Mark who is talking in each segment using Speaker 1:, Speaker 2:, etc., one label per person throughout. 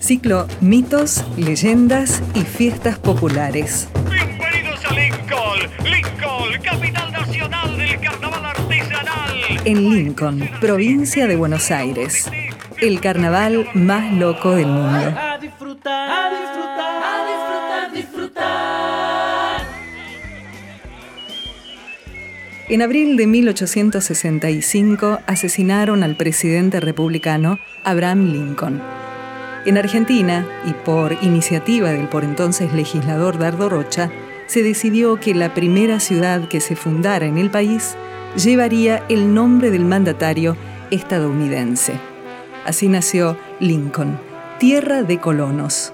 Speaker 1: Ciclo Mitos, Leyendas y Fiestas Populares.
Speaker 2: Bienvenidos a Lincoln, Lincoln, capital nacional del carnaval artesanal.
Speaker 1: En Lincoln, provincia de Buenos Aires. El carnaval más loco del mundo.
Speaker 3: A disfrutar, a disfrutar, a disfrutar, disfrutar.
Speaker 1: En abril de 1865 asesinaron al presidente republicano Abraham Lincoln. En Argentina, y por iniciativa del por entonces legislador Dardo Rocha, se decidió que la primera ciudad que se fundara en el país llevaría el nombre del mandatario estadounidense. Así nació Lincoln, tierra de colonos.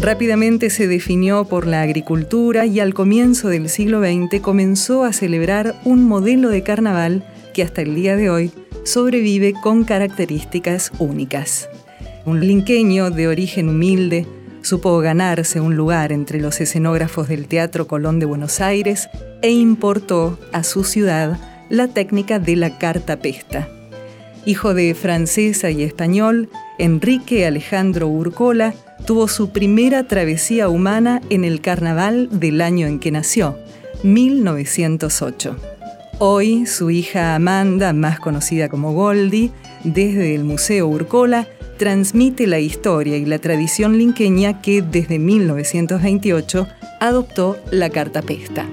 Speaker 1: Rápidamente se definió por la agricultura y al comienzo del siglo XX comenzó a celebrar un modelo de carnaval que hasta el día de hoy sobrevive con características únicas. Un linqueño de origen humilde supo ganarse un lugar entre los escenógrafos del Teatro Colón de Buenos Aires e importó a su ciudad la técnica de la cartapesta. Hijo de francesa y español, Enrique Alejandro Urcola tuvo su primera travesía humana en el carnaval del año en que nació, 1908. Hoy, su hija Amanda, más conocida como Goldie, desde el Museo Urcola, transmite la historia y la tradición linqueña que desde 1928 adoptó la cartapesta.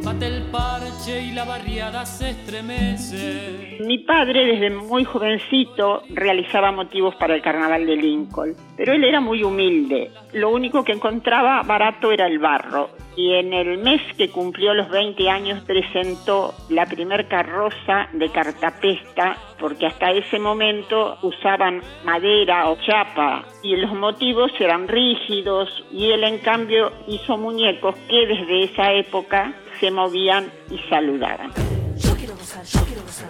Speaker 4: Mi padre desde muy jovencito realizaba motivos para el carnaval de Lincoln, pero él era muy humilde. Lo único que encontraba barato era el barro. Y en el mes que cumplió los 20 años presentó la primer carroza de cartapesta, porque hasta ese momento usaban madera o chapa y los motivos eran rígidos y él en cambio hizo muñecos que desde esa época se movían y saludaban.
Speaker 5: Yo quiero gozar, yo quiero gozar,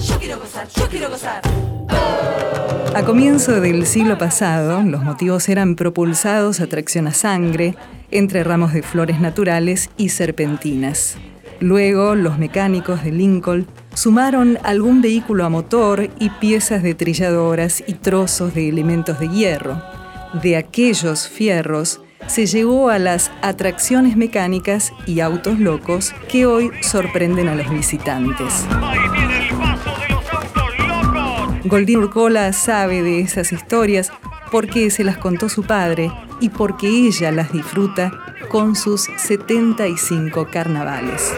Speaker 5: yo quiero gozar, yo quiero gozar.
Speaker 1: A comienzo del siglo pasado, los motivos eran propulsados a tracción a sangre, entre ramos de flores naturales y serpentinas. Luego, los mecánicos de Lincoln sumaron algún vehículo a motor y piezas de trilladoras y trozos de elementos de hierro. De aquellos fierros se llegó a las atracciones mecánicas y autos locos que hoy sorprenden a los visitantes. Goldín Urcola sabe de esas historias porque se las contó su padre y porque ella las disfruta con sus 75 carnavales.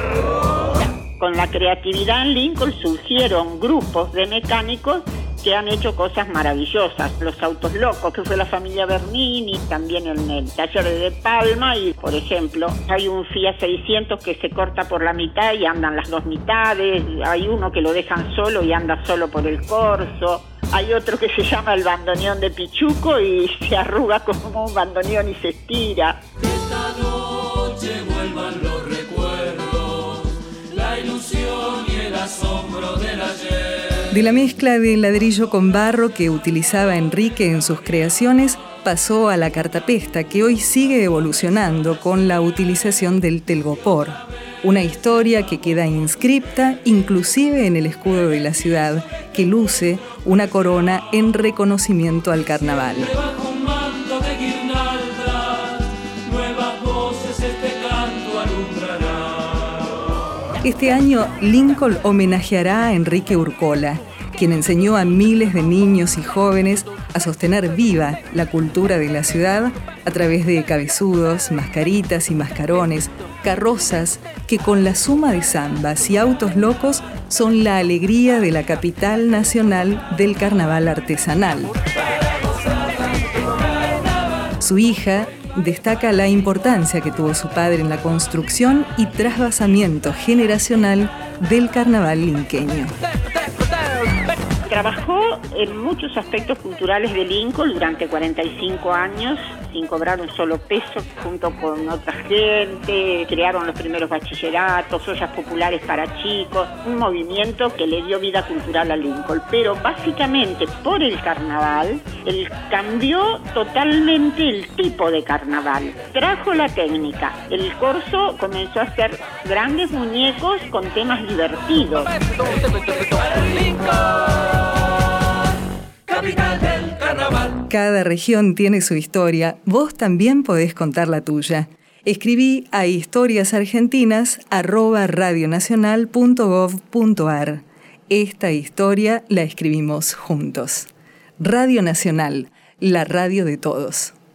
Speaker 4: Con la creatividad en Lincoln surgieron grupos de mecánicos que han hecho cosas maravillosas. Los autos locos, que fue la familia Bernini, también en el taller de Palma y, por ejemplo, hay un Fiat 600 que se corta por la mitad y andan las dos mitades, hay uno que lo dejan solo y anda solo por el corso. Hay otro que se llama el bandoneón de Pichuco y se arruga como un bandoneón y se estira.
Speaker 3: Esta noche vuelvan los recuerdos, la ilusión y el asombro del ayer.
Speaker 1: De la mezcla de ladrillo con barro que utilizaba Enrique en sus creaciones, pasó a la cartapesta, que hoy sigue evolucionando con la utilización del telgopor. Una historia que queda inscripta inclusive en el escudo de la ciudad, que luce una corona en reconocimiento al carnaval.
Speaker 3: Este
Speaker 1: año Lincoln homenajeará a Enrique Urcola, quien enseñó a miles de niños y jóvenes a sostener viva la cultura de la ciudad a través de cabezudos, mascaritas y mascarones, carrozas que con la suma de zambas y autos locos son la alegría de la capital nacional del carnaval artesanal. Su hija destaca la importancia que tuvo su padre en la construcción y trasvasamiento generacional del carnaval linqueño.
Speaker 4: Trabajó en muchos aspectos culturales de Lincoln durante 45 años, sin cobrar un solo peso, junto con otra gente. Crearon los primeros bachilleratos, ollas populares para chicos, un movimiento que le dio vida cultural a Lincoln. Pero básicamente por el carnaval, él cambió totalmente el tipo de carnaval. Trajo la técnica. El corso comenzó a hacer grandes muñecos con temas divertidos.
Speaker 1: Cada región tiene su historia, vos también podés contar la tuya. Escribí a historiasargentinas@radionacional.gov.ar. Esta historia la escribimos juntos. Radio Nacional, la radio de todos.